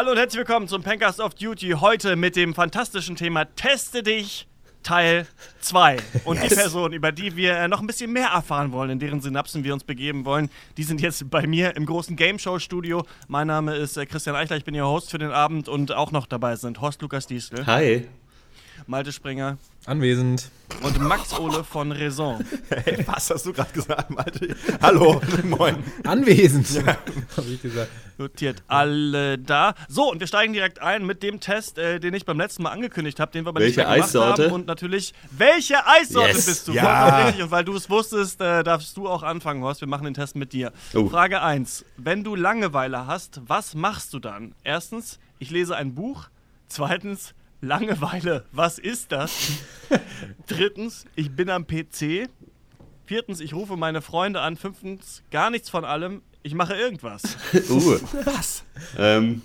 Hallo und herzlich willkommen zum Pancast of Duty. Heute mit dem fantastischen Thema Teste dich Teil 2. Und die Person, über die wir äh, noch ein bisschen mehr erfahren wollen, in deren Synapsen wir uns begeben wollen, die sind jetzt bei mir im großen Game Show Studio. Mein Name ist äh, Christian Eichler, ich bin Ihr Host für den Abend und auch noch dabei sind Horst Lukas Diesel, Hi. Malte Springer Anwesend. und Max Ole von Raison. Hey, was hast du gerade gesagt, Malte? Hallo, moin. Anwesend, habe ich gesagt. Notiert alle da. So, und wir steigen direkt ein mit dem Test, äh, den ich beim letzten Mal angekündigt habe, den wir nicht Welche mehr gemacht Eissorte? haben. Und natürlich, welche Eissorte Yes. bist du? Ja. Richtig. Und weil du es wusstest, äh, darfst du auch anfangen, Horst. Wir machen den Test mit dir. Oh. Frage 1. Wenn du Langeweile hast, was machst du dann? Erstens, ich lese ein Buch. Zweitens, Langeweile, was ist das? Drittens, ich bin am PC. Viertens, ich rufe meine Freunde an. Fünftens, gar nichts von allem. Ich mache irgendwas. Uh. Was? Ähm,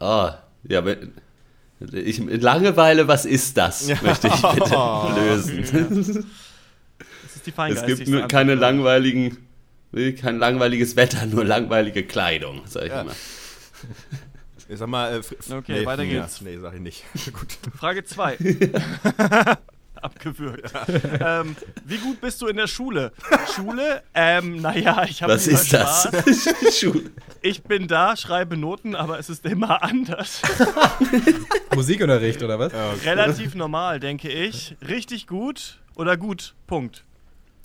ah, ja, ich, Langeweile, was ist das? Möchte ich bitte lösen. Das ist die Es gibt nur Antwort. keine langweiligen, kein langweiliges Wetter, nur langweilige Kleidung, sag ich Ja. mal. Ich sag mal, äh, Okay, weiter ja, geht's. Nee, sag ich nicht. Gut. Frage 2. Abgewürgt. Ähm, wie gut bist du in der Schule? Schule? Ähm, naja, ich habe Was ist das? Ich bin da, schreibe Noten, aber es ist immer anders. Musikunterricht oder was? Relativ normal, denke ich. Richtig gut oder gut? Punkt.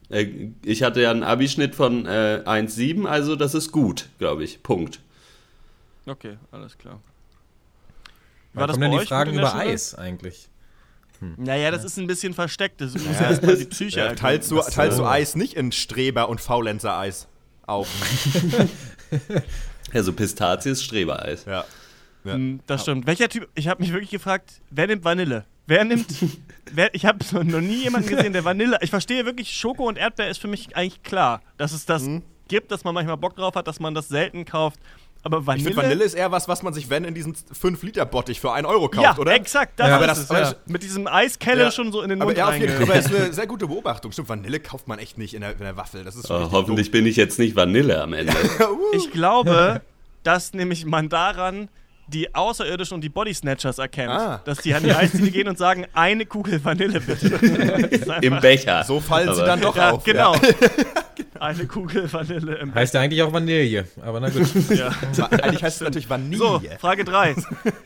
Äh, Ich hatte ja einen Abischnitt von äh, 1,7, also das ist gut, glaube ich. Punkt. Okay, alles klar. Wann kommen denn die Fragen über? Eis eigentlich? Naja, das ist ein bisschen versteckt. Das muss ja erstmal die Psyche Ja, teilst du, Das, teilst du Eis nicht in Streber- und Faulenzer-Eis auf? Ja, so Pistazies, Strebereis. Ja. ja. Mm, Das stimmt. Welcher Typ? Ich habe mich wirklich gefragt, wer nimmt Vanille? Wer nimmt. wer, ich habe noch nie jemanden gesehen, der Vanille. Ich verstehe wirklich, Schoko und Erdbeer ist für mich eigentlich klar, dass es das Mhm. gibt, dass man manchmal Bock drauf hat, dass man das selten kauft. Aber Ich Vanille. finde, Vanille ist eher was, was man sich, wenn, in diesen 5-Liter-Bottich für 1 Euro kauft, ja, oder? exakt. Das Ja, ist aber das- es, aber ja. Mit diesem Eiskelle Ja. schon so in den Aber Mund ja, auf ist eine sehr gute Beobachtung. Stimmt, Vanille kauft man echt nicht in der, in der Waffel. Das ist Oh, hoffentlich bin ich jetzt nicht Vanille am Ende. Ich glaube, dass nämlich man daran die Außerirdischen und die Body Snatchers erkennt. Ah. Dass die an die Eisdiele gehen und sagen, eine Kugel Vanille bitte. Im Becher. So fallen sie Aber- dann doch Ja, auf. genau. Eine Kugel Vanille im Heißt ja eigentlich auch Vanille, aber na gut. Ja. Eigentlich heißt es natürlich Vanille. So, Frage 3.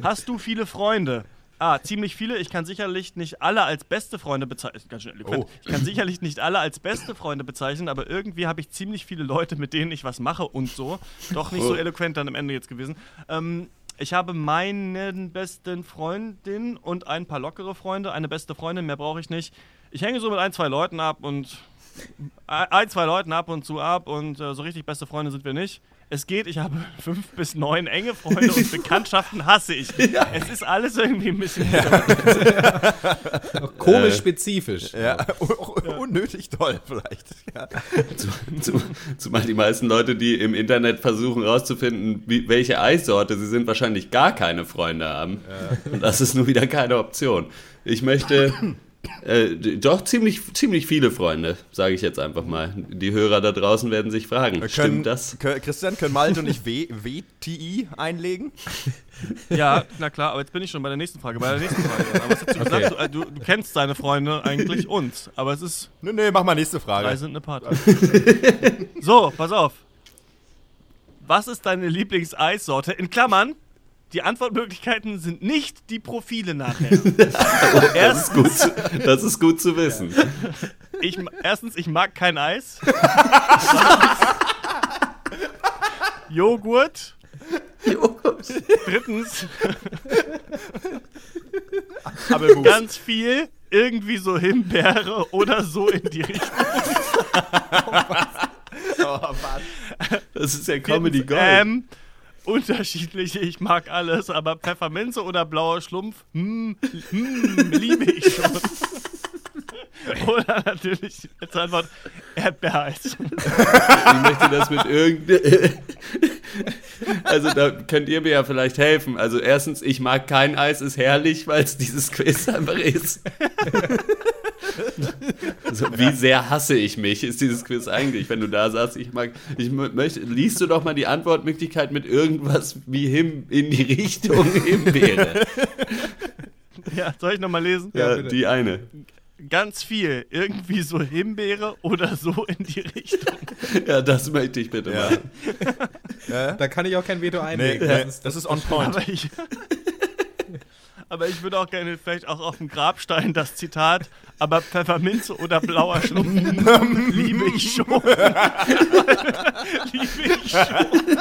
Hast du viele Freunde? Ah, ziemlich viele. Ich kann sicherlich nicht alle als beste Freunde bezeichnen. Ganz schön eloquent. Oh. Ich kann sicherlich nicht alle als beste Freunde bezeichnen, aber irgendwie habe ich ziemlich viele Leute, mit denen ich was mache und so. Doch nicht so Oh. eloquent dann am Ende jetzt gewesen. Ähm, ich habe meinen besten Freundin und ein paar lockere Freunde. Eine beste Freundin, mehr brauche ich nicht. Ich hänge so mit ein, zwei Leuten ab und ein, zwei Leuten ab und zu ab und äh, so richtig beste Freunde sind wir nicht. Es geht, ich habe fünf bis neun enge Freunde und Bekanntschaften hasse ich. Es ist alles irgendwie ein bisschen. Komisch spezifisch. Ja, unnötig toll vielleicht. Ja. Zu, zu, zumal die meisten Leute, die im Internet versuchen herauszufinden, welche Eissorte sie sind, wahrscheinlich gar keine Freunde haben. Und das ist nur wieder keine Option. Ich möchte äh, doch ziemlich, ziemlich viele Freunde, sage ich jetzt einfach mal. Die Hörer da draußen werden sich fragen, Können, stimmt das? Können, Christian, können Malte und ich w WTI einlegen? Ja, na klar, aber jetzt bin ich schon bei der nächsten Frage. Bei der nächsten Frage. Aber was hast du Okay. gesagt? Du, äh, du, du kennst deine Freunde eigentlich uns, aber es ist. Nee, nee, mach mal nächste Drei Frage. sind eine Party. so, pass auf. Was ist deine Lieblingseissorte? In Klammern, die Antwortmöglichkeiten sind nicht die Profile nachher. Das ist gut zu, das ist gut zu wissen. Ich, erstens, ich mag kein Eis. Joghurt. Drittens, Aber ganz viel, irgendwie so Himbeere oder so in die Richtung. oh, was? Das ist ja Comedy Gold. Ähm, unterschiedliche, ich mag alles, aber Pfefferminze oder blauer Schlumpf, hm, hm, liebe ich schon. Oder natürlich als Antwort Erdbeereis. Ich möchte das mit irgendeinem. Also da könnt ihr mir ja vielleicht helfen. Also erstens, ich mag kein Eis, ist herrlich, weil es dieses Quiz einfach ist. Also, wie sehr hasse ich mich, ist dieses Quiz eigentlich, wenn du da sagst, ich mag, ich mö- möchte, liest du doch mal die Antwortmöglichkeit mit irgendwas wie Him in die Richtung Himbeere. Ja, soll ich nochmal lesen? Ja, bitte. die eine. Ganz viel. Irgendwie so Himbeere oder so in die Richtung. Ja, das möchte ich bitte Ja. machen. Ja? Da kann ich auch kein Veto einlegen. nee, Das ist- das ist on point. Aber ich, würde auch gerne vielleicht auch auf dem Grabstein das Zitat, aber Pfefferminze oder blauer Schnupfen liebe ich schon. liebe ich schon.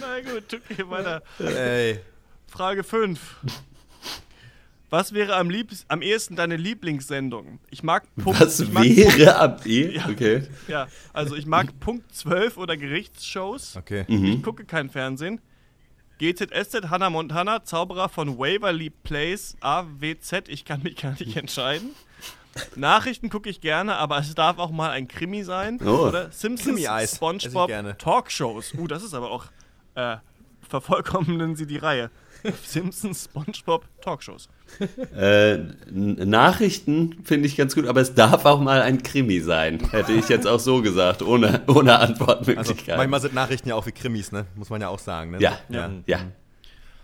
Na gut, okay, weiter. Ey. Frage 5. Was wäre am, liebst, am ehesten deine Lieblingssendung? Ich mag Punkt, Was mag wäre ab E? Ja. Okay. Ja, also ich mag Punkt 12 oder Gerichtsshows. Okay. Mhm. Ich gucke kein Fernsehen. GZSZ, Hannah Montana, Zauberer von Waverly Place, AWZ, ich kann mich gar nicht entscheiden. Nachrichten gucke ich gerne, aber es darf auch mal ein Krimi sein. Oh. Oder Simpsons, Spongebob. Talkshows. Uh, das ist aber auch, äh, vervollkommnen sie die Reihe. Simpsons, Spongebob, Talkshows. Äh, Nachrichten finde ich ganz gut, aber es darf auch mal ein Krimi sein. Hätte ich jetzt auch so gesagt, ohne, ohne Also, Antwortmöglichkeit. manchmal sind Nachrichten ja auch wie Krimis, ne? Muss man ja auch sagen, ne? ja, Ja. ja, ja,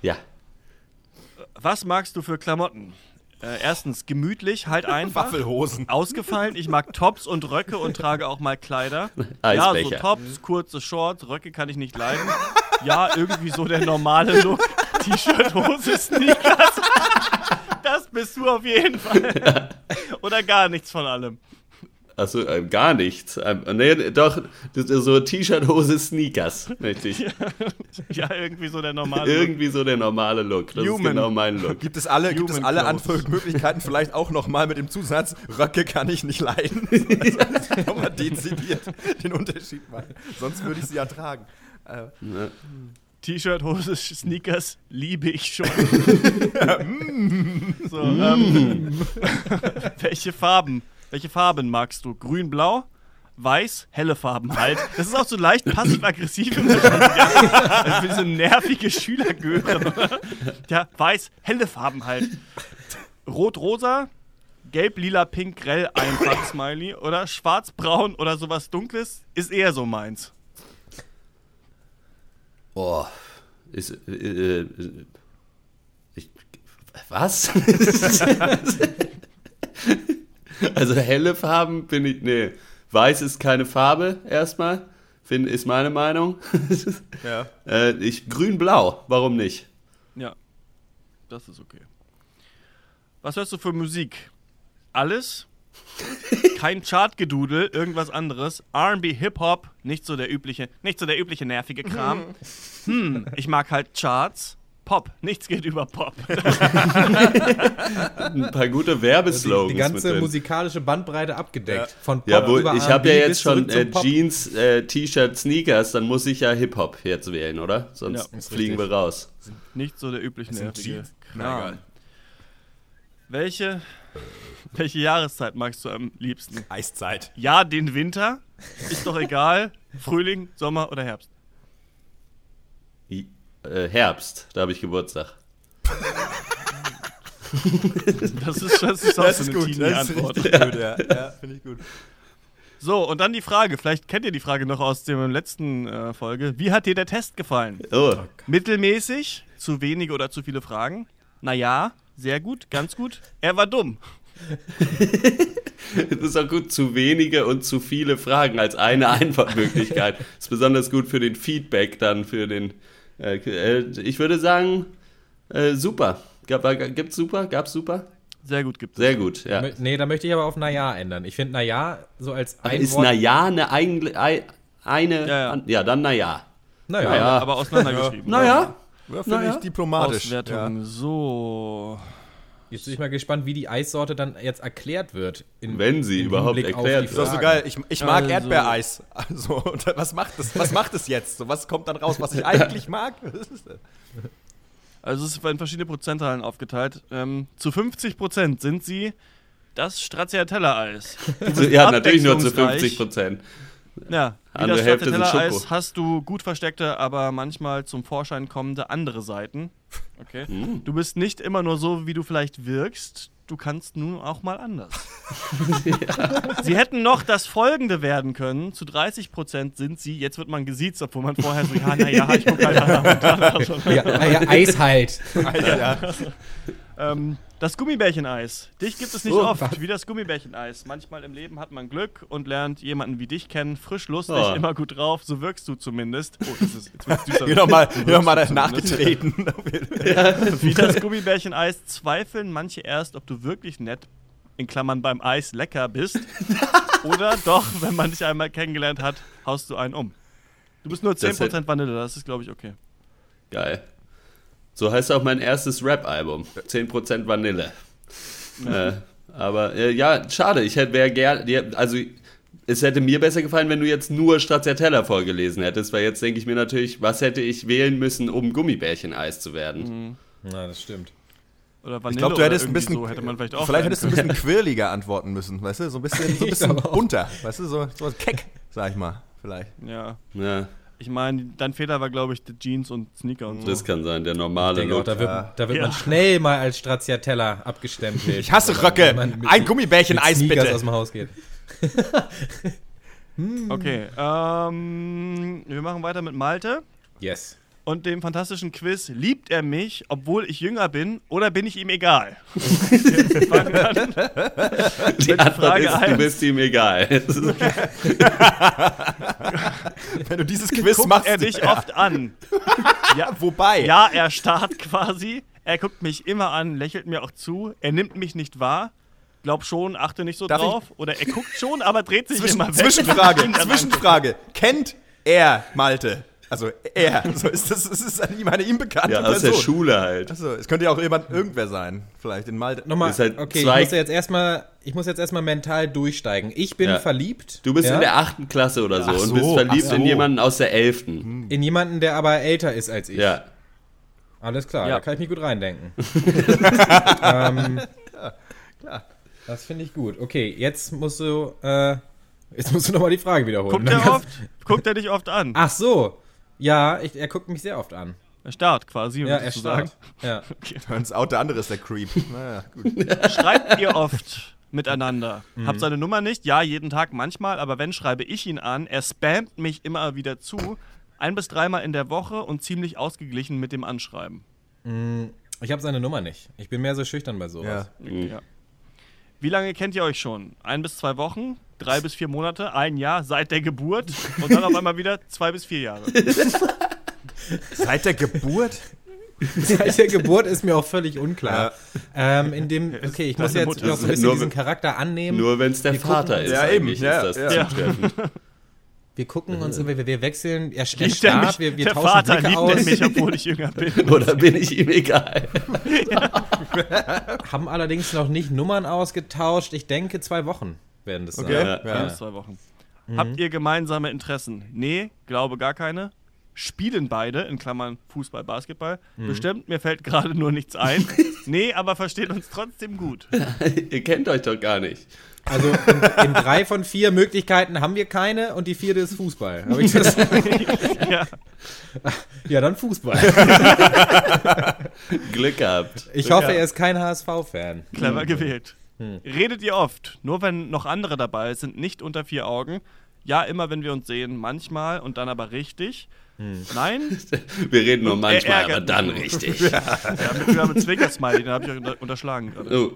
ja. Was magst du für Klamotten? Äh, erstens, gemütlich, halt einfach. Waffelhosen. Ausgefallen, ich mag Tops und Röcke und trage auch mal Kleider. Ja, so Eisbecher. Tops, kurze Shorts, Röcke kann ich nicht leiden. Ja, irgendwie so der normale Look. T-Shirt, Hose, Sneakers. Das bist du auf jeden Fall. Oder gar nichts von allem. Achso, äh, gar nichts. Ähm, nee, doch, das ist so T-Shirt, Hose, Sneakers, möchte ich. Ja, irgendwie so der normale Look. Irgendwie so der normale Look. Das Human. ist genau mein Look. Gibt es alle, gibt es Human alle. Antwortmöglichkeiten vielleicht auch nochmal mit dem Zusatz, Röcke kann ich nicht leiden. Also, nochmal dezidiert den Unterschied machen. Sonst würde ich sie ja tragen. Äh, T-Shirt, Hose, Sneakers liebe ich schon. so, ähm, welche Farben? Welche Farben magst du? Grün, blau? Weiß, helle Farben halt. Das ist auch so leicht passiv-aggressiv. ja. Also für so nervige Schülergören. oder? Ja, weiß, helle Farben halt. Rot, rosa, gelb, lila, pink, grell, einfach Smiley. Oder schwarz, braun oder sowas dunkles ist eher so meins. Boah. Ist, äh, äh, ich, was? also helle Farben bin ich, nee. Weiß ist keine Farbe, erstmal. Find, ist meine Meinung. ja. äh, ich, grün-blau, warum nicht? Ja, das ist okay. Was hörst du für Musik? Alles? Kein Chartgedudel, irgendwas anderes. R&B, Hip-Hop, nicht so der übliche, nicht so der übliche nervige Kram. Hm, ich mag halt Charts. Pop, nichts geht über Pop. Ein paar gute die, Werbeslogans die mit ganze musikalische Bandbreite abgedeckt. Von Pop Ja, wo, über ich habe ja jetzt schon äh. Jeans, äh, T-Shirt, Sneakers, dann muss ich ja Hip-Hop jetzt wählen, oder? Sonst Ja, fliegen richtig. wir raus. Nicht so der übliche nervige Jeans. Na, Kram. Welche, welche Jahreszeit magst du am liebsten? Eiszeit. Ja, den Winter. Ist doch egal. Frühling, Sommer oder Herbst. I- Äh, Herbst, da habe ich Geburtstag. Das ist, das ist auch Das so ist eine gut, das ist richtig gut, ja. ja Finde ich gut. So, und dann die Frage, vielleicht kennt ihr die Frage noch aus der letzten äh, Folge. Wie hat dir der Test gefallen? Oh, Mittelmäßig, zu wenige oder zu viele Fragen? Naja, sehr gut, ganz gut. Er war dumm. das ist auch gut, zu wenige und zu viele Fragen als eine Antwortmöglichkeit. ist besonders gut für den Feedback dann, für den. Äh, äh, ich würde sagen, äh, super. Gab, gibt's super? Gab's super? Sehr gut gibt es. Sehr gut, ja. Nee, da möchte ich aber auf Naja ändern. Ich finde Naja so als ein Ist Wort. Naja eine eigene. ei- Eine. Ja, ja. ja dann Naja. Naja, Ja, Ja. aber auseinandergeschrieben. Naja. Ja, Finde Naja. ich diplomatisch. Auswertung, so. Jetzt bin ich mal gespannt, wie die Eissorte dann jetzt erklärt wird. in- Wenn sie überhaupt Hinblick erklärt wird. Das ist so geil. Ich, ich mag Also- Erdbeereis. Also, was macht es? Was macht es jetzt? So, was kommt dann raus, was ich eigentlich mag? Das? Also es ist in verschiedene Prozentzahlen aufgeteilt. Ähm, zu 50 Prozent sind sie das Stracciatella-Eis. Ja, natürlich nur zu abwechslungsreich. 50 Prozent. Ja, wie Andere das Hälfte sind Schoko. hast du gut versteckte, aber manchmal zum Vorschein kommende andere Seiten. Okay. Mm. Du bist nicht immer nur so, wie du vielleicht wirkst. du kannst nun auch mal anders. Sie hätten noch das folgende werden können. Zu 30 Prozent sind sie, jetzt wird man gesiezt, obwohl man vorher so, ja, naja, ich gucke halt. Ja, ja, Eis halt. ja. Ähm, das Gummibärcheneis. Dich gibt es nicht Oh, oft, was? wie das Gummibärcheneis. Manchmal im Leben hat man Glück und lernt jemanden wie dich kennen. Frisch, lustig, Oh. immer gut drauf. So wirkst du zumindest. Oh, das ist jetzt wird's düster. Hier So mal du nachgetreten. Wie das Gummibärcheneis zweifeln manche erst, ob du wirklich nett, in Klammern beim Eis, lecker bist. Oder doch, wenn man dich einmal kennengelernt hat, haust du einen um. Du bist nur 10% hätte- Vanille, das ist, glaube ich, okay. Geil. So heißt auch mein erstes Rap-Album. 10% Vanille. äh, aber äh, ja, schade. Ich hätte wäre gern. ja, Also, es hätte mir besser gefallen, wenn du jetzt nur Stracciatella vorgelesen hättest, weil jetzt denke ich mir natürlich, was hätte ich wählen müssen, um Gummibärchen-Eis zu werden? Ja, das stimmt. Oder Vanille Ich glaube, du hättest ein bisschen. So hätte man vielleicht auch vielleicht hättest du ein bisschen quirliger antworten müssen, weißt du? So ein bisschen, so ein bisschen bunter, weißt du? So, so keck, sag ich mal. Vielleicht. Ja. Ja, Ich meine, dein Fehler war, glaube ich, die Jeans und Sneaker und so. das kann sein, der normale denke auch, Look. da wird, Ja. da wird Ja. man schnell mal als Stracciatella abgestempelt. Ich hasse Röcke. mit- Ein Gummibärchen-Eis, mit Sneakers bitte. aus dem Haus geht. Okay, ähm, wir machen weiter mit Malte Yes. Und dem fantastischen Quiz. Liebt er mich, obwohl ich jünger bin, oder bin ich ihm egal? Die Antwort Frage ist, du eins. bist ihm egal. Wenn du dieses Quiz Guckt machst. er dich oft an? Ja, wobei. Ja, er starrt quasi. Er guckt mich immer an, lächelt mir auch zu. Er nimmt mich nicht wahr. Glaub schon, achte nicht so Darf ich- drauf. Oder er guckt schon, aber dreht sich Zwischen, immer weg. Zwischenfrage, Zwischenfrage. Kennt er Malte? Also er. So ist das, das ist eine, ihm- eine ihm bekannte ja, aus der Person. Schule halt. Achso, es könnte ja auch jemand, irgendwer sein. Vielleicht in Malte. Nochmal, Ist halt okay, zwei- ich muss ja jetzt erstmal, ich muss jetzt erstmal mental durchsteigen. Ich bin Ja. verliebt. Du bist ja, in der achten Klasse oder so, Ach und so, bist verliebt so. in jemanden aus der elften. in jemanden, der aber älter ist als ich. Ja. Alles klar, Ja. da kann ich mich gut reindenken. ähm, Das finde ich gut. Okay, jetzt musst du, äh, jetzt musst du nochmal die Frage wiederholen. Guckt er oft? Guckt er dich oft an? Ach so. Ja, ich, er guckt mich sehr oft an. Er starrt quasi, um Ja, das er zu sagen. starrt. Ja. Ins Out, der andere ist der Creep. Naja, gut. Schreibt ihr oft miteinander? Mhm. Habt seine Nummer nicht? Ja, jeden Tag manchmal, aber wenn, schreibe ich ihn an. Er spammt mich immer wieder zu. Ein bis dreimal in der Woche und ziemlich ausgeglichen mit dem Anschreiben. Ich habe seine Nummer nicht. Ich bin mehr so schüchtern bei sowas. Ja. Ja. Wie lange kennt ihr euch schon? Ein bis zwei Wochen? Drei bis vier Monate? Ein Jahr seit der Geburt? Und dann auf einmal wieder zwei bis vier Jahre. Seit der Geburt? Seit der Geburt ist mir auch völlig unklar. Ähm, in dem, okay, ich muss jetzt noch so ein bisschen Nur- diesen Charakter annehmen. Nur wenn es der Wir gucken Vater uns- ist, Ja, eben, ja, ist das ja. zutreffend. Wir gucken uns, wir, wir wechseln, er, er starrt, wir, wir der tauschen Vater Blicke liebt aus, er mich, obwohl ich jünger bin. Oder bin ich ihm egal? haben allerdings noch nicht Nummern ausgetauscht. Ich denke, zwei Wochen werden das sein. Okay. Ja. Ein Ja. zwei Wochen. Habt ihr gemeinsame Interessen? Nee, glaube gar keine. Spielen beide, in Klammern Fußball, Basketball. Bestimmt, mir fällt gerade nur nichts ein. nee, aber versteht uns trotzdem gut. Ihr kennt euch doch gar nicht. Also in, in drei von vier Möglichkeiten haben wir keine und die vierte ist Fußball. Hab ich das? ja. ja, dann Fußball. Glück gehabt. Ich hoffe, Ja. er ist kein HSV-Fan. Clever gewählt. Redet ihr oft? Nur wenn noch andere dabei sind, nicht unter vier Augen. Ja, immer wenn wir uns sehen, manchmal und dann aber richtig. Nein? Wir reden nur manchmal, er aber dann richtig. Ja, mit, ja, mit Zwinker-Smiley, den habe ich euch unter, unterschlagen gerade. Oh,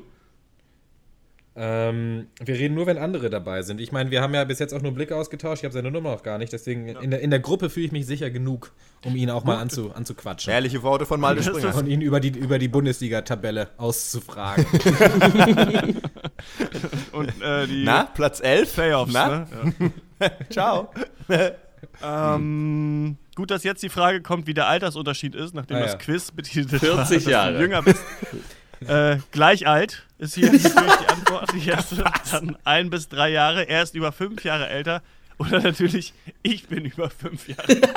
Ähm, wir reden nur, wenn andere dabei sind. Ich meine, wir haben ja bis jetzt auch nur Blicke ausgetauscht. Ich habe seine Nummer noch gar nicht. Deswegen in, der, in der Gruppe fühle ich mich sicher genug, um ihn auch mal anzu, anzuquatschen. Ehrliche Worte von Malte Springer. Und ihn über die, über die Bundesliga-Tabelle auszufragen. Und äh, die Na, Platz 11? Playoffs, Na? ne? Ciao. Ja. Ähm, gut, dass jetzt die Frage kommt, wie der Altersunterschied ist, nachdem Ah, das ja. Quiz betitelt 40 war, Jahre. du jünger bist. äh, gleich alt ist hier natürlich die Antwort. Die erste, dann ein bis drei Jahre. Er ist über fünf Jahre älter. Oder natürlich, ich bin über fünf Jahre alt.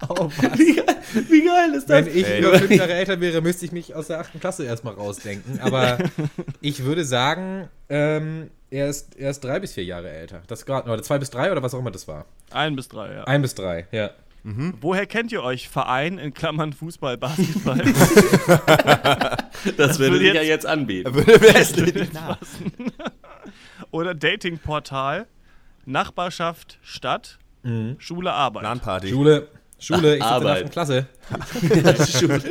oh, was? wie, geil, wie geil ist das? Wenn ich Ey. über fünf Jahre älter wäre, müsste ich mich aus der achten Klasse erstmal rausdenken. Aber ich würde sagen, ähm, er, ist, er ist drei bis vier Jahre älter. Das gerade, oder zwei bis drei oder was auch immer das war. Ein bis drei, ja. Ein bis drei, ja. Woher kennt ihr euch? Verein in Klammern Fußball, Basketball. Das würde würde sich ja jetzt- anbieten. Würde mir nicht nach. Oder Datingportal, Nachbarschaft, Stadt, Schule, Arbeit. LAN-Party. Schule, Schule, ich sitze in der Klasse. Schule.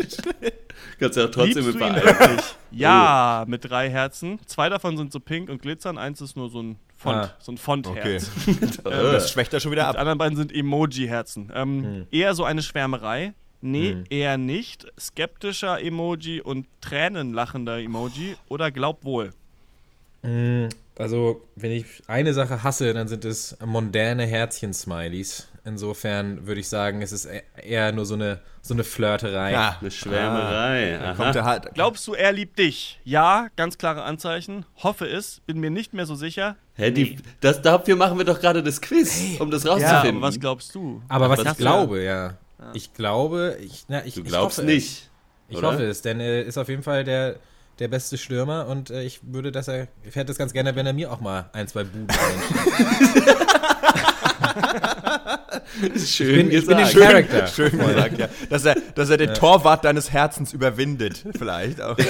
Kannst ja auch trotzdem Liebst wirklich? Ja, mit drei Herzen. Zwei davon sind so pink und glitzern, eins ist nur so ein Font, Ah. so ein Fontherz. Okay. Äh. Das schwächt er schon wieder Die ab. anderen beiden sind Emoji-Herzen. Ähm, Eher so eine Schwärmerei. Nee, eher nicht. Skeptischer Emoji und tränenlachender Emoji oder glaub wohl. Mm, Also, wenn ich eine Sache hasse, dann sind es mondäne Herzchen-Smileys. Insofern würde ich sagen, es ist e- eher nur so eine, so eine Flirterei. Ja. Eine Schwärmerei. Ah, kommt er halt. Glaubst du, er liebt dich? Ja, ganz klare Anzeichen. Hoffe es, bin mir nicht mehr so sicher. Hä, die, das, dafür machen wir doch gerade das Quiz, um das Ja, rauszufinden. aber was glaubst du? Aber was Was ich glaube, ja. Ich glaube, ich, na, ich, du ich glaubst hoffe es. nicht. Ich oder? hoffe es, denn er ist auf jeden Fall der, der beste Stürmer und äh, ich würde das er, ich hätte es ganz gerne, wenn er mir auch mal ein, zwei Buden reinschiebt. Schön Ich bin, ich bin gesagt. den Charakter. Schön gesagt, ja. Dass er, dass er den Torwart deines Herzens überwindet, vielleicht auch.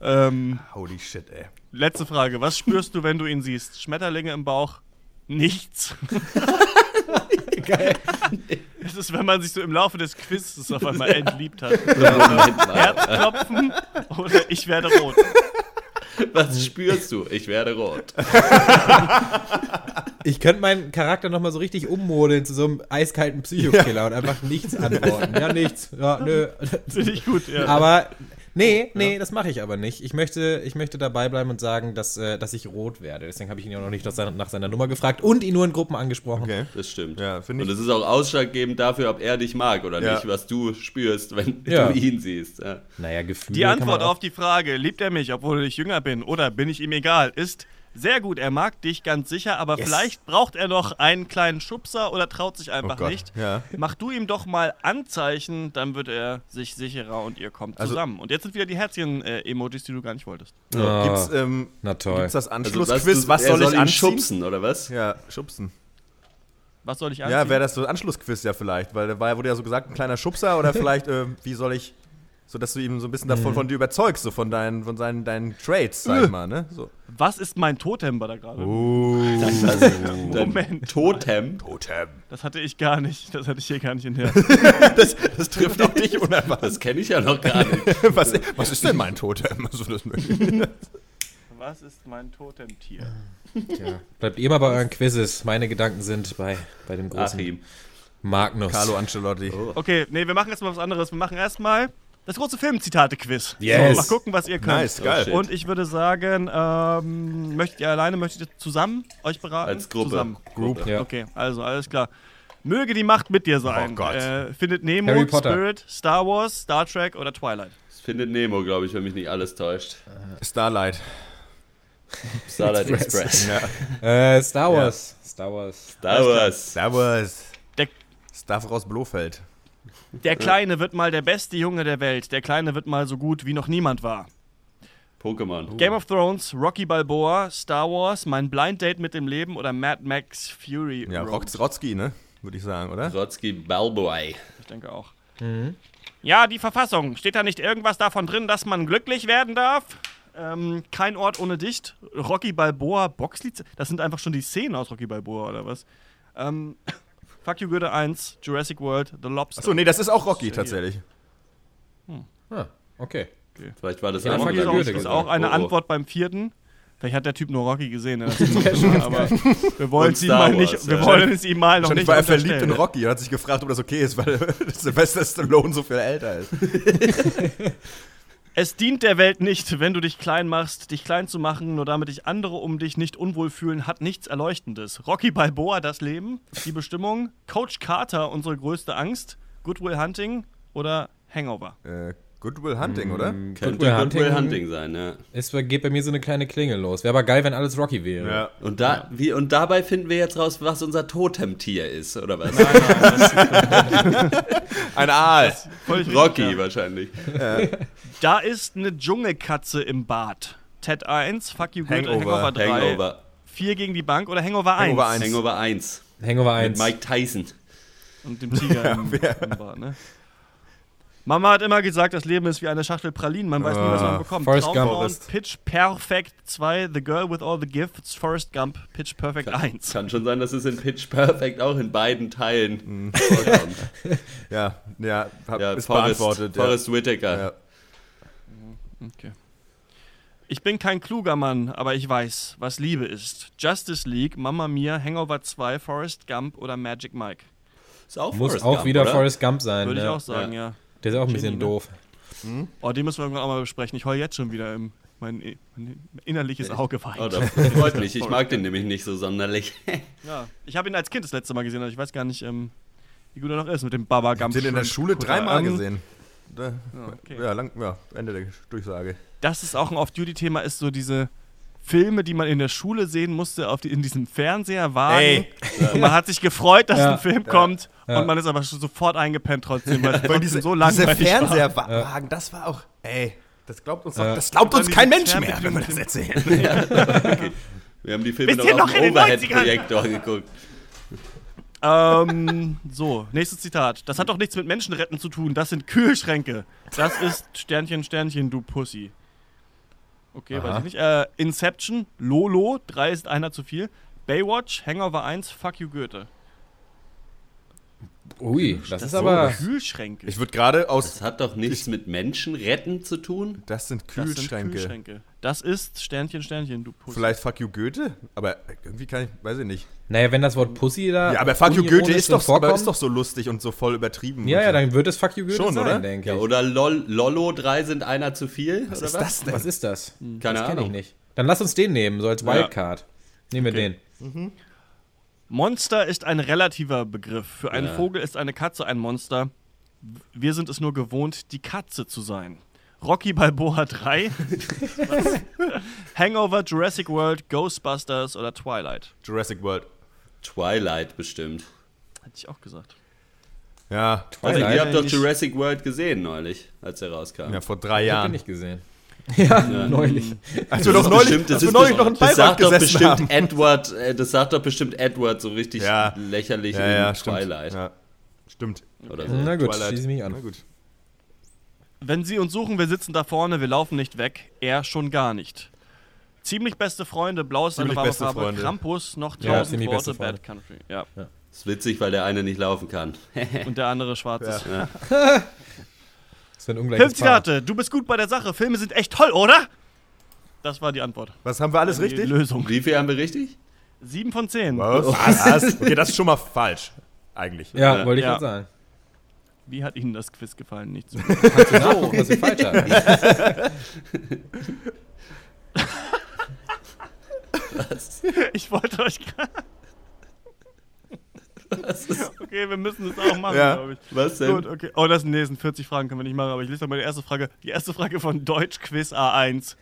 Ähm, Holy shit, ey. letzte Frage. Was spürst du, wenn du ihn siehst? Schmetterlinge im Bauch? Nichts. Geil. Es ist, wenn man sich so im Laufe des Quizzes auf einmal entliebt hat. Mal. Herzklopfen oder ich werde rot. Was spürst du? Ich werde rot. Ich könnte meinen Charakter nochmal so richtig ummodeln zu so einem eiskalten Psychokiller und einfach nichts antworten. Ja, nichts. Ja, nö. Finde ich gut, ja. Aber nee, nee, das mache ich aber nicht. Ich möchte, ich möchte dabei bleiben und sagen, dass, äh, dass ich rot werde. Deswegen habe ich ihn ja noch nicht nach seiner, nach seiner Nummer gefragt und ihn nur in Gruppen angesprochen. Okay. Das stimmt. Ja, Und das ist auch ausschlaggebend dafür, ob er dich mag oder Ja. nicht, was du spürst, wenn Ja. du ihn siehst. Ja. Naja, Gefühle Die kann man Antwort auf die Frage, liebt er mich, obwohl ich jünger bin, oder bin ich ihm egal, ist sehr gut. Er mag dich ganz sicher, aber Yes. vielleicht braucht er noch einen kleinen Schubser oder traut sich Oh einfach Gott. nicht. Ja. Mach du ihm doch mal Anzeichen, dann wird er sich sicherer und ihr kommt Also- zusammen. Und jetzt sind wieder die Herzchen-Emojis, die du gar nicht wolltest. Ah, Gibt's, ähm, na toll. gibt's das Also, Anschlussquiz? du- was er soll ich ihn anziehen? schubsen, oder was? Ja, schubsen. Was soll ich anziehen? Ja, wäre das so ein Anschlussquiz ja vielleicht, weil da wurde ja so gesagt, ein kleiner Schubser oder vielleicht, ähm, wie soll ich, so dass du ihm so ein bisschen davon von dir überzeugst, so von deinen, von seinen, deinen Traits, sag ich mal, ne? So. Was ist mein Totem, war da gerade? Dein Moment. Totem. Totem. Das hatte ich gar nicht. Das hatte ich hier gar nicht in der. Das, das trifft auch dich unerwartet. Das kenne ich ja noch gar nicht. Was, was ist denn mein Totem? Also, das Was ist mein Totemtier? Tja. Bleibt ihr mal bei euren Quizzes. Meine Gedanken sind bei, bei dem großen Achim. Magnus. Carlo Ancelotti. Okay, nee, wir machen erstmal was anderes. Wir machen erstmal das große Filmzitate-Quiz. Yes. So, mal gucken, was ihr könnt. Nice, geil. Und ich würde sagen, ähm, möchtet ihr alleine, möchtet ihr zusammen euch beraten? Als Gruppe. Zusammen. Group. Ja. Okay, also alles klar. Möge die Macht mit dir sein. Oh Gott. Äh, findet Nemo, Harry Potter. Spirit, Star Wars, Star Trek oder Twilight? Das findet Nemo, glaube ich, wenn mich nicht alles täuscht. Starlight. Starlight Express. Express. Ja. Äh, Star Wars. Star Wars. Star Wars. Servus. Der, Stavros Blofeld. Der Kleine wird mal der beste Junge der Welt. Der Kleine wird mal so gut wie noch niemand war. Pokémon. Game of Thrones, Rocky Balboa, Star Wars, mein Blind Date mit dem Leben oder Mad Max Fury Ja, Road. Rock- Rotzki, ne? Würde ich sagen, oder? Rotzki Balboy. Ich denke auch. Ja, die Verfassung. Steht da nicht irgendwas davon drin, dass man glücklich werden darf? Ähm, kein Ort ohne Dicht. Rocky Balboa, Boxlied. Das sind einfach schon die Szenen aus Rocky Balboa, oder was? Ähm, Fuck You Goethe 1, Jurassic World, The Lobster. Achso, nee, das ist auch Rocky tatsächlich. Ah, okay. Vielleicht war das Ja, auch Fuck ist auch, ist auch eine Oh, oh. Antwort beim vierten. Vielleicht hat der Typ nur Rocky gesehen. Ne? Aber wir wollen es ihm mal nicht, Wars, wir ja. wollen es ihm mal noch nicht war er verliebt in. Rocky und hat sich gefragt, ob das okay ist, weil Sylvester Stallone so viel älter ist. Es dient der Welt nicht, wenn du dich klein machst. Dich klein zu machen, nur damit dich andere um dich nicht unwohl fühlen, hat nichts Erleuchtendes. Rocky Balboa, das Leben, die Bestimmung. Coach Carter, unsere größte Angst. Goodwill Hunting oder Hangover. Äh, Goodwill Hunting, oder? Könnte Goodwill Goodwill Hunting. Hunting sein, ja. Es geht bei mir so eine kleine Klingel los. Wäre aber geil, wenn alles Rocky wäre. Und, da, wie, und dabei finden wir jetzt raus, was unser Totemtier ist, oder was? Ein Aal. Völlig richtig, Rocky ja. wahrscheinlich. Da ist eine Dschungelkatze im Bad. Ted 1, Fuck You Goethe, Hangover. Hangover 3, Hangover. 4 gegen die Bank oder Hangover 1? Hangover 1. Hangover 1. Hangover Mit 1. Mike Tyson. Und dem Tiger im, im Bart, ne? Mama hat immer gesagt, das Leben ist wie eine Schachtel Pralinen, man weiß nie, was man Ah, bekommt. Forrest Gump. Forrest. Pitch Perfect 2, The Girl with All the Gifts, Forrest Gump, Pitch Perfect 1. Kann schon sein, dass es in Pitch Perfect auch in beiden Mhm. Teilen vorkommt. Ja, ja, hab, Ja, ist Forrest, beantwortet. Forrest Whitaker. Ja. Okay. Ich bin kein kluger Mann, aber ich weiß, was Liebe ist. Justice League, Mamma Mia, Hangover 2, Forrest Gump oder Magic Mike. Ist auch Muss Forrest auch Gump, wieder oder? Forrest Gump sein. Würde ich ne? auch sagen, ja. Der ist auch ein bisschen Genie, ne? doof. Oh, den müssen wir irgendwann auch mal besprechen. Ich heul jetzt schon wieder im, mein, mein innerliches Auge weint. Oh, das freut mich. Ich mag den nämlich nicht so sonderlich. Ja, ich habe ihn als Kind das letzte Mal gesehen, also ich weiß gar nicht, ähm, wie gut er noch ist mit dem Baba Hab Gump. den in der Schule dreimal gesehen. Da, Ja, okay. ja, lang, ja, Ende der Durchsage. Das ist auch ein Off-Duty-Thema, ist so diese Filme, die man in der Schule sehen musste, auf die, in diesem Fernseher waren. Ey. Und man hat sich gefreut, dass Ja. ein Film kommt Ja. und man ist aber schon sofort eingepennt trotzdem, weil Weil diese, so diese langweilig war. Fernseherwagen, das war auch, ey, das glaubt uns, doch, das glaubt uns kein Mensch mehr, wenn wir das erzählen. Wir haben die Filme noch ihr auf noch dem in den 90ern? Overhead-Projektor geguckt. Ähm, so, nächstes Zitat. Das hat doch nichts mit Menschenretten zu tun, das sind Kühlschränke. Das ist Sternchen, Sternchen, du Pussy. Okay, Aha. weiß ich nicht. Äh, Inception, Lolo, 3 ist einer zu viel. Baywatch, Hangover 1, Fuck you Goethe. Ui, das, ist sind aber. Kühlschränke. Ich würde gerade aus, Das hat doch nichts mit Menschenretten zu tun. das sind das sind Kühlschränke. Kühlschränke. Das ist Sternchen, Sternchen, du Pussy. Vielleicht Fuck You Goethe? Aber irgendwie kann ich, weiß ich nicht. Naja, wenn das Wort Pussy da. Ja, aber Fuck You Goethe ist doch, aber vorkommt- ist doch so lustig und so voll übertrieben. Ja, ja, so. dann wird es Fuck You Goethe Schon, sein, oder? denke Ja, ich. oder Lol, Lollo 3 sind einer zu viel? Was oder ist das denn? Was ist das? Keine das kenn ich Ahnung. nicht. Dann lass uns den nehmen, so als Ja. Wildcard. Nehmen wir Okay. den. Monster ist ein relativer Begriff. Für einen Ja. Vogel ist eine Katze ein Monster. Wir sind es nur gewohnt, die Katze zu sein. Rocky Balboa 3, Hangover, Jurassic World, Ghostbusters oder Twilight. Jurassic World. Twilight bestimmt. Hätte ich auch gesagt. Ja, Also, Twilight ihr habt doch Jurassic World gesehen neulich, als er rauskam. ja vor drei Ich hab den Jahren. nicht gesehen. Ja, neulich. Als wir Das doch neulich, bestimmt- das als wir ist neulich noch in sagt doch gesessen bestimmt haben. Edward, äh, das sagt doch bestimmt Edward so richtig Ja. lächerlich Ja, in ja, stimmt. Twilight Ja, stimmt. oder so. Na gut, Twilight. schließe mich an. Na gut. Wenn Sie uns suchen, wir sitzen da vorne, wir laufen nicht weg. Er schon gar nicht. Ziemlich beste Freunde, blau ist eine Ziemlich beste Farbe, Freunde. Krampus, noch Ja, tausend ziemlich Worte. Bad Country. Ja. Ist witzig, weil der eine nicht laufen kann. Und der andere schwarz ist. Das ist ein ungleiches Fünf Paar. Zitate, du bist gut bei der Sache, Filme sind echt toll, oder? Das war die Antwort. Was haben wir alles Die richtig? Lösung. Wie viel haben wir richtig? Sieben von zehn. Was? Was? Okay, das ist schon mal falsch. Eigentlich. Ja, Ja. wollte ich Ja. gerade sagen. Wie hat Ihnen das Quiz gefallen? Nicht so. Kannst du nachgucken, was wir falsch haben? ich wollte euch gerade. Okay, wir müssen das auch machen, Ja. glaube ich. Was denn? Gut, okay. Oh, das nee, sind 40 Fragen, können wir nicht machen, aber ich lese doch mal die erste Frage. Die erste Frage von Deutsch Quiz A1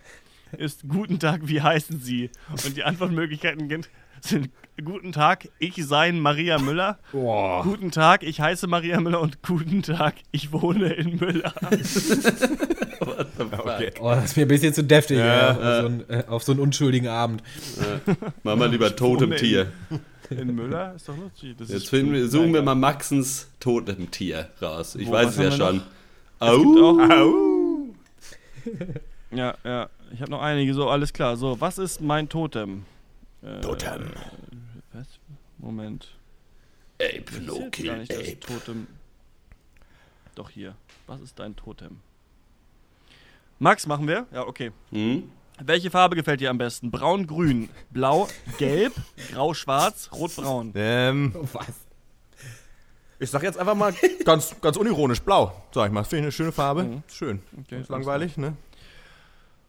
ist: Guten Tag, wie heißen Sie? Und die Antwortmöglichkeiten sind- sind: Guten Tag, ich sein Maria Müller. Boah. Guten Tag, ich heiße Maria Müller und guten Tag, ich wohne in Müller. Okay. Oh, das ist mir ein bisschen zu deftig, Ja, ja, auf, so einen, äh, auf so einen unschuldigen Abend. Mach mal lieber Totemtier. In Müller? Ist doch lustig. Das Jetzt finden suchen wir mal Maxens Totemtier raus. Ich Wo, weiß es ja schon. Au! auch- Ja, ja. Ich habe noch einige. So, alles klar. So, was ist mein Totem? Äh, Totem. Was? Moment. Ape, Das no kill, gar nicht das Ape. Totem. Doch hier. Was ist dein Totem? Max, machen wir? Ja, okay. Hm? Welche Farbe gefällt dir am besten? Braun, grün, blau, gelb, grau, schwarz, rot, braun. Ähm, Was? ich sag jetzt einfach mal ganz, ganz unironisch blau. Sag ich mal. Finde ich eine schöne Farbe. Mhm. Schön. Okay, Ist langweilig, ne?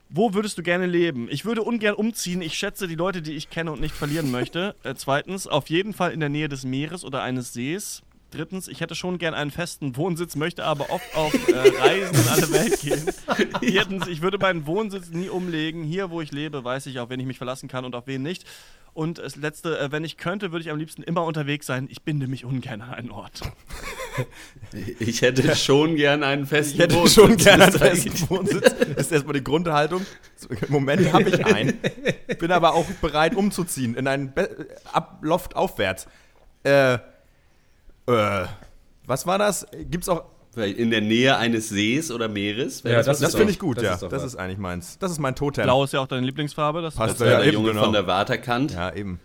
Wo würdest du gerne leben? Ich würde ungern umziehen. Ich schätze die Leute, die ich kenne und nicht verlieren möchte. Äh, zweitens, auf jeden Fall in der Nähe des Meeres oder eines Sees. Drittens, ich hätte schon gern einen festen Wohnsitz, möchte aber oft auf äh, Reisen in alle Welt gehen. Viertens, ich würde meinen Wohnsitz nie umlegen. Hier, wo ich lebe, weiß ich, auf wen ich mich verlassen kann und auf wen nicht. Und das letzte, äh, wenn ich könnte, würde ich am liebsten immer unterwegs sein. Ich binde mich ungern an einen Ort. Ich hätte schon gern einen festen Ich hätte Wohnsitz. schon gerne einen festen Wohnsitz. Das ist erstmal die Grundhaltung. Im Moment habe ich einen. Bin aber auch bereit umzuziehen in einen Be Ab Loft aufwärts. Äh, Äh, was war das? Gibt's auch. Weil In der Nähe eines Sees oder Meeres? Ja, das Das finde ich gut, das ja. ist das was. ist eigentlich meins. Das ist mein Totem. Blau ist ja auch deine Lieblingsfarbe. Das Passt Ja, der eben, Junge genau. von der Waterkant. Ja, eben.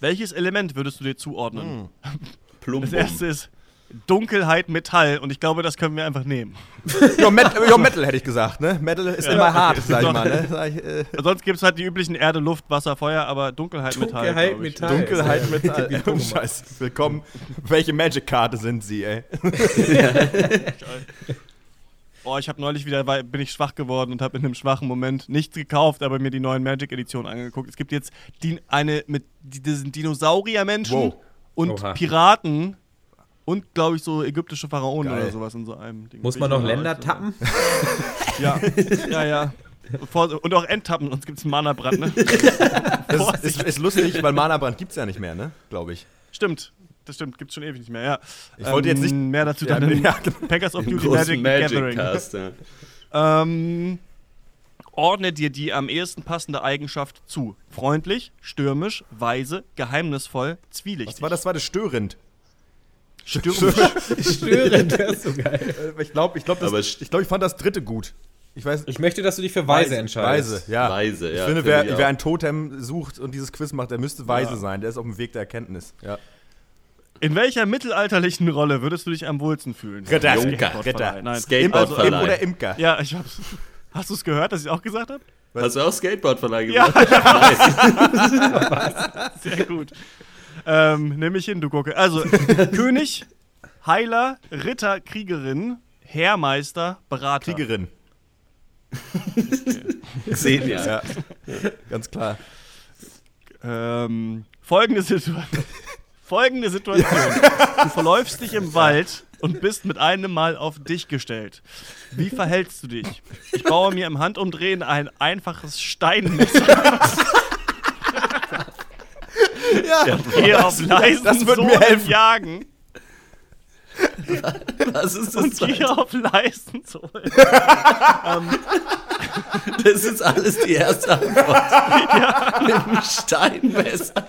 Welches Element würdest du dir zuordnen? Plumbum. Das erste ist Dunkelheit, Metall und ich glaube, das können wir einfach nehmen. Jo, Met Metal hätte ich gesagt, ne? Metal ist Ja, immer okay. hart, sag ich mal, ne? Sag ich, äh, Sonst gibt es halt die üblichen Erde, Luft, Wasser, Feuer, aber Dunkelheit, Metall. Dunkelheit. Metall. Dunkelheit Metall. wie Ey, Pokémon. Scheiß. Willkommen. Welche Magic-Karte sind sie, ey? Oh, ich habe neulich wieder, bin ich schwach geworden und habe in einem schwachen Moment nichts gekauft, aber mir die neuen Magic-Editionen angeguckt. Es gibt jetzt die, eine mit die- diesen Dinosaurier-Menschen Wow. und Oha. Piraten und, glaube ich, so ägyptische Pharaonen Geil. oder sowas in so einem Ding. Muss man noch Länder tappen? Ja, ja, ja. Und auch enttappen, sonst gibt es einen Mana-Brand, ne? Das ist, ist, lustig, weil Mana-Brand gibt's ja nicht mehr, ne? Glaube ich. Stimmt, das stimmt, gibt's schon ewig nicht mehr, ja. Ich wollte jetzt nicht- Mehr dazu Ja, dann ja, genau. Packers of Duty Magic, Magic Gathering. Cast, ja. Ähm, ordne dir die am ehesten passende Eigenschaft zu. Freundlich, stürmisch, weise, geheimnisvoll, zwielichtig. Was war das? War das störend? Stürmisch. Störend, das ist so geil. Äh, Ich glaube, ich, glaub, das- ich, glaub, ich fand das dritte gut. Ich weiß. Ich möchte, dass du dich für Weise, entscheidest. Weise, ja. Weise, ich ja, finde, finde wer, ich wer ein Totem sucht und dieses Quiz macht, der müsste weise sein. Der ist auf dem Weg der Erkenntnis. Ja. In welcher mittelalterlichen Rolle würdest du dich am wohlsten fühlen? Ritter. Skateboardverleih. Ritter. Nein. Skateboardverleih. im oder Imker. Ja, ich hab's. Hast du es gehört, dass ich auch gesagt habe? Hast du auch Skateboardverleih Ja, gemacht? Sehr gut. Ähm, nimm mich hin, du Gucke. Also, König, Heiler, Ritter, Kriegerin, Heermeister, Berater. Kriegerin. Xenia. Ja. Ganz klar. Ähm, folgende, Situa folgende Situation. Du verläufst dich im Wald und bist mit einem Mal auf dich gestellt. Wie verhältst du dich? Ich baue mir im Handumdrehen ein einfaches Steinmesser. Ja, Gehe auf leisen das wird mir helfen. jagen Was ist das? und gehe auf leisen Sohlen. Das ist alles die erste Antwort. Mit dem Steinmesser.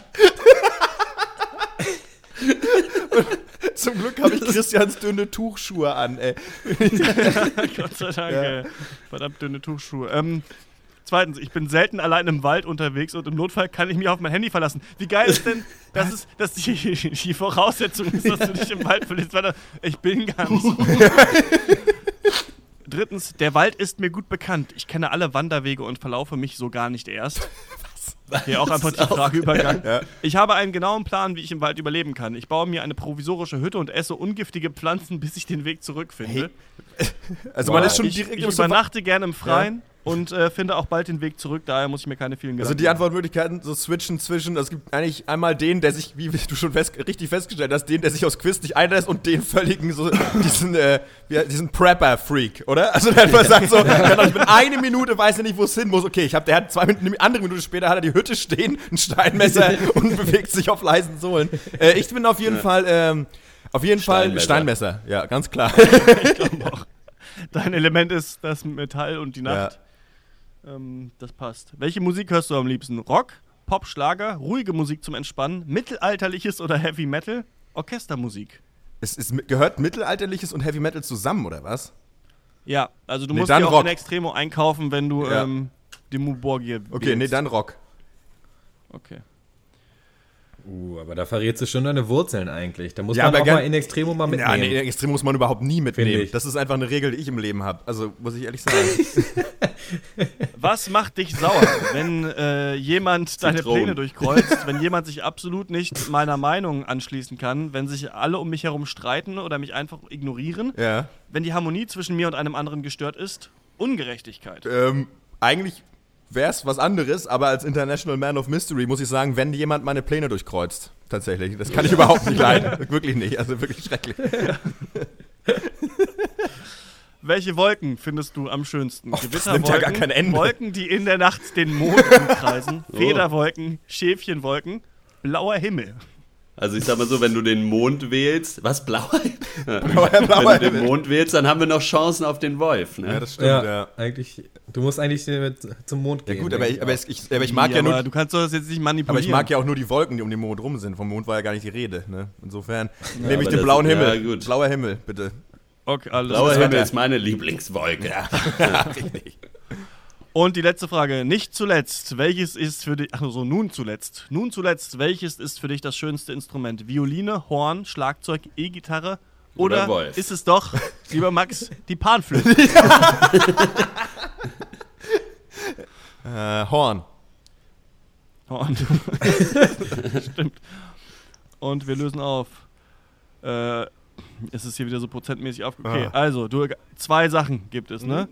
zum Glück habe ich Christians dünne Tuchschuhe an, ey. Gott sei Dank, ey. Verdammt dünne Tuchschuhe. Ähm, zweitens, ich bin selten allein im Wald unterwegs und im Notfall kann ich mich auf mein Handy verlassen. Wie geil ist denn, dass, es, dass die, die Voraussetzung ist, dass du dich im Wald? Warte, Ich bin gar nicht so. Drittens, der Wald ist mir gut bekannt. Ich kenne alle Wanderwege und verlaufe mich so gar nicht erst. Hier auch einfach die Frage übergangen. Ja. Ich habe einen genauen Plan, wie ich im Wald überleben kann. Ich baue mir eine provisorische Hütte und esse ungiftige Pflanzen, bis ich den Weg zurückfinde. Also man ist schon ich, direkt ich Sofa- übernachte gerne im Freien und äh, finde auch bald den Weg zurück, daher muss ich mir keine vielen Also Gedanken die Antwortmöglichkeiten so switchen zwischen, es gibt eigentlich einmal den, der sich, wie du schon fest, richtig festgestellt hast, den, der sich aus Quiz nicht einlässt und den völligen, so, diesen, äh, diesen Prepper-Freak, oder? Also der einfach sagt so, Ahnung, ich bin eine Minute, weiß er nicht, wo es hin muss. Okay, ich hab, der hat zwei Minuten, eine andere Minute später hat er die Hütte stehen, ein Steinmesser und bewegt sich auf leisen Sohlen. Äh, ich bin auf jeden Fall, ähm, auf jeden Fall Steinmesser. Steinmesser, ja, ganz klar. Dein Element ist das Metall und die Nacht. Ähm, das passt. Welche Musik hörst du am liebsten? Rock, Pop, Schlager, ruhige Musik zum Entspannen, mittelalterliches oder Heavy Metal, Orchestermusik? Es ist, gehört Mittelalterliches und Heavy Metal zusammen, oder was? Ja, also du Nee, musst dir auch Rock. in Extremo einkaufen, wenn du Ja. ähm, die Muborgie Okay, nee, dann Rock. Okay. Uh, aber da verrätst du schon deine Wurzeln eigentlich. Da muss Ja, man aber auch gern- mal in Extremo mal Ja, mitnehmen. nee, Extrem muss man überhaupt nie mitnehmen. Das ist einfach eine Regel, die ich im Leben habe. Also, muss ich ehrlich sagen. Was macht dich sauer, wenn äh, jemand deine Zitronen. Pläne durchkreuzt, wenn jemand sich absolut nicht meiner Meinung anschließen kann, wenn sich alle um mich herum streiten oder mich einfach ignorieren, ja. wenn die Harmonie zwischen mir und einem anderen gestört ist? Ungerechtigkeit. Ähm, eigentlich wäre es was anderes, aber als International Man of Mystery muss ich sagen, wenn jemand meine Pläne durchkreuzt. Tatsächlich. Das kann ich überhaupt nicht leiden. Wirklich nicht. Also wirklich schrecklich. Welche Wolken findest du am schönsten? Och, nimmt ja gar kein Ende. Oh. Wolken, die in der Nacht den Mond umkreisen, Federwolken, Schäfchenwolken, blauer Himmel. Also ich sag mal so, wenn du den Mond wählst, was blauer? Blauer, wenn blauer du den. Mond wählst, dann haben wir noch Chancen auf den Wolf. Ne? Ja, das stimmt, Ja, ja. eigentlich. Du musst eigentlich zum Mond Ja gehen. gut, aber ich, aber auch. ich, aber ich mag ja aber nur, du kannst doch das jetzt nicht manipulieren. aber ich mag ja auch nur die Wolken, die um den Mond rum sind. Vom Mond war ja gar nicht die Rede. Ne? Insofern nehme ich den blauen ja, Himmel. gut. Blauer Himmel, bitte. Okay, alles Blauer. Himmel ist meine Lieblingswolke. Richtig. Und die letzte Frage, nicht zuletzt, welches ist für dich, ach so, nun zuletzt, nun zuletzt, welches ist für dich das schönste Instrument? Violine, Horn, Schlagzeug, E-Gitarre oder, Oder Wolf. ist es doch, lieber Max, die Panflöte? Äh, Horn. Horn. Stimmt. Und wir lösen auf. Äh, es ist hier wieder so prozentmäßig auf. Okay, Ah. also, du, zwei Sachen gibt es, ne?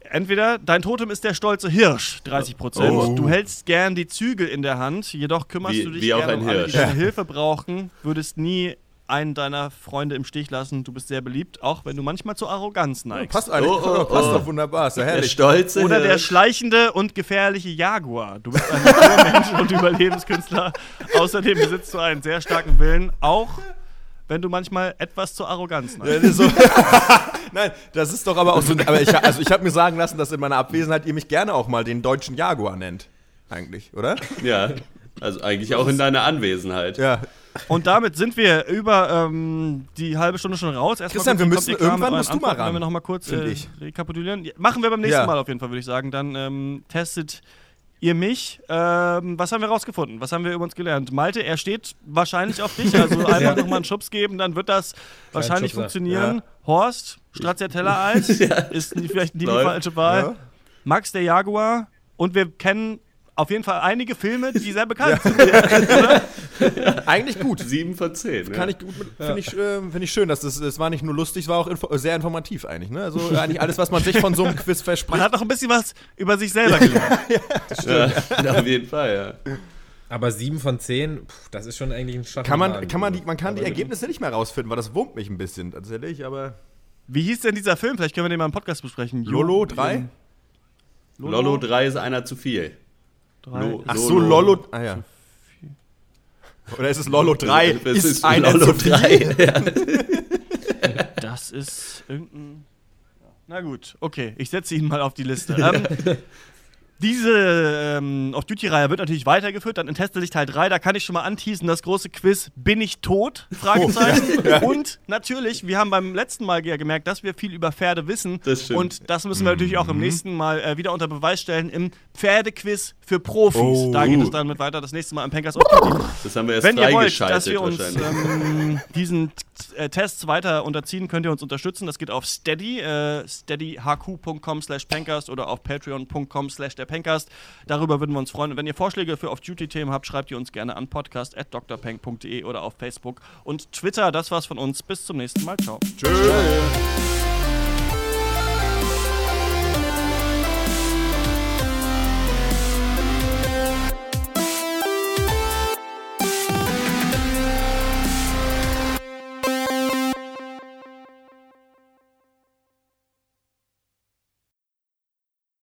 Entweder dein Totem ist der stolze Hirsch, 30 Prozent. Oh. Du hältst gern die Zügel in der Hand, jedoch kümmerst Wie- du dich gern um alle, die deine Hilfe brauchen, würdest nie einen deiner Freunde im Stich lassen. Du bist sehr beliebt, auch wenn du manchmal zur Arroganz neigst. Passt eigentlich. Oh, oh, passt oh. doch wunderbar. Ist ja Der herrlich. stolze Oder der schleichende und gefährliche Jaguar. Du bist ein Naturmensch und Überlebenskünstler. Außerdem besitzt du einen sehr starken Willen, auch wenn du manchmal etwas zur Arroganz neigst. so. Nein, das ist doch aber auch so. Aber ich, also ich habe mir sagen lassen, dass in meiner Abwesenheit ihr mich gerne auch mal den deutschen Jaguar nennt. Eigentlich, oder? Ja, also eigentlich auch in deiner Anwesenheit. Ja. Und damit sind wir über ähm, die halbe Stunde schon raus. Erstmal Christian, kurz, wir müssen- irgendwann musst du mal ran, Wenn wir nochmal kurz find äh, ich. rekapitulieren. Machen wir beim nächsten Ja. Mal auf jeden Fall, würde ich sagen. Dann ähm, testet ihr mich. Ähm, was haben wir rausgefunden? Was haben wir über uns gelernt? Malte, er steht wahrscheinlich auf dich. Also einfach Ja. nochmal einen Schubs geben, dann wird das wahrscheinlich Schubser. funktionieren. Horst, Stracciatella-Eis, ist nie- vielleicht die falsche Wahl. Ja. Max, der Jaguar. Und wir kennen auf jeden Fall einige Filme, die sehr bekannt sind. Eigentlich gut. Sieben von zehn. Kann ja. ich gut, finde ich, äh, find ich schön, dass das, es war nicht nur lustig, es war auch info sehr informativ eigentlich. Ne? Also eigentlich alles, was man sich von so einem Quiz Man verspricht. hat noch ein bisschen was über sich selber gelernt. Ja, auf jeden Fall, ja. Aber 7 von 10, pff, das ist schon eigentlich ein Schatten. Kann man, kann man, die, man kann die Aber- Ergebnisse nicht mehr rausfinden, weil das wurmt mich ein bisschen tatsächlich, aber. Wie hieß denn dieser Film? Vielleicht können wir den mal im Podcast besprechen. Lolo 3? Lolo 3 ist einer zu viel. Drei. Lo- Ach so, Lolo. Ah ja. Oder ist es Lolo 3? Es ist, ist einer Lolo zu viel? 3. Ja. Das ist irgendein. Na gut, okay, ich setze ihn mal auf die Liste. Ähm, diese ähm, Off-Duty-Reihe wird natürlich weitergeführt, dann in Testelicht Teil 3, da kann ich schon mal anteasen, das große Quiz Bin ich tot? Fragezeichen. Und natürlich, wir haben beim letzten Mal ja gemerkt, dass wir viel über Pferde wissen. Das stimmt. Und das müssen wir natürlich auch im nächsten Mal äh, wieder unter Beweis stellen im Pferdequiz für Profis. Oh. Da geht es dann mit weiter, das nächste Mal im Pankers Off-Duty. Das haben wir erst Wenn ihr wollt, dass wir uns ähm, diesen äh, Tests weiter unterziehen, könnt ihr uns unterstützen. Das geht auf Steady, äh, steadyhq.com slash oder auf patreon.com slash der Pencast. Darüber würden wir uns freuen. Und wenn ihr Vorschläge für Off-Duty-Themen habt, schreibt ihr uns gerne an podcast.drpenk.de oder auf Facebook und Twitter. Das war's von uns. Bis zum nächsten Mal. Ciao. Tschüss.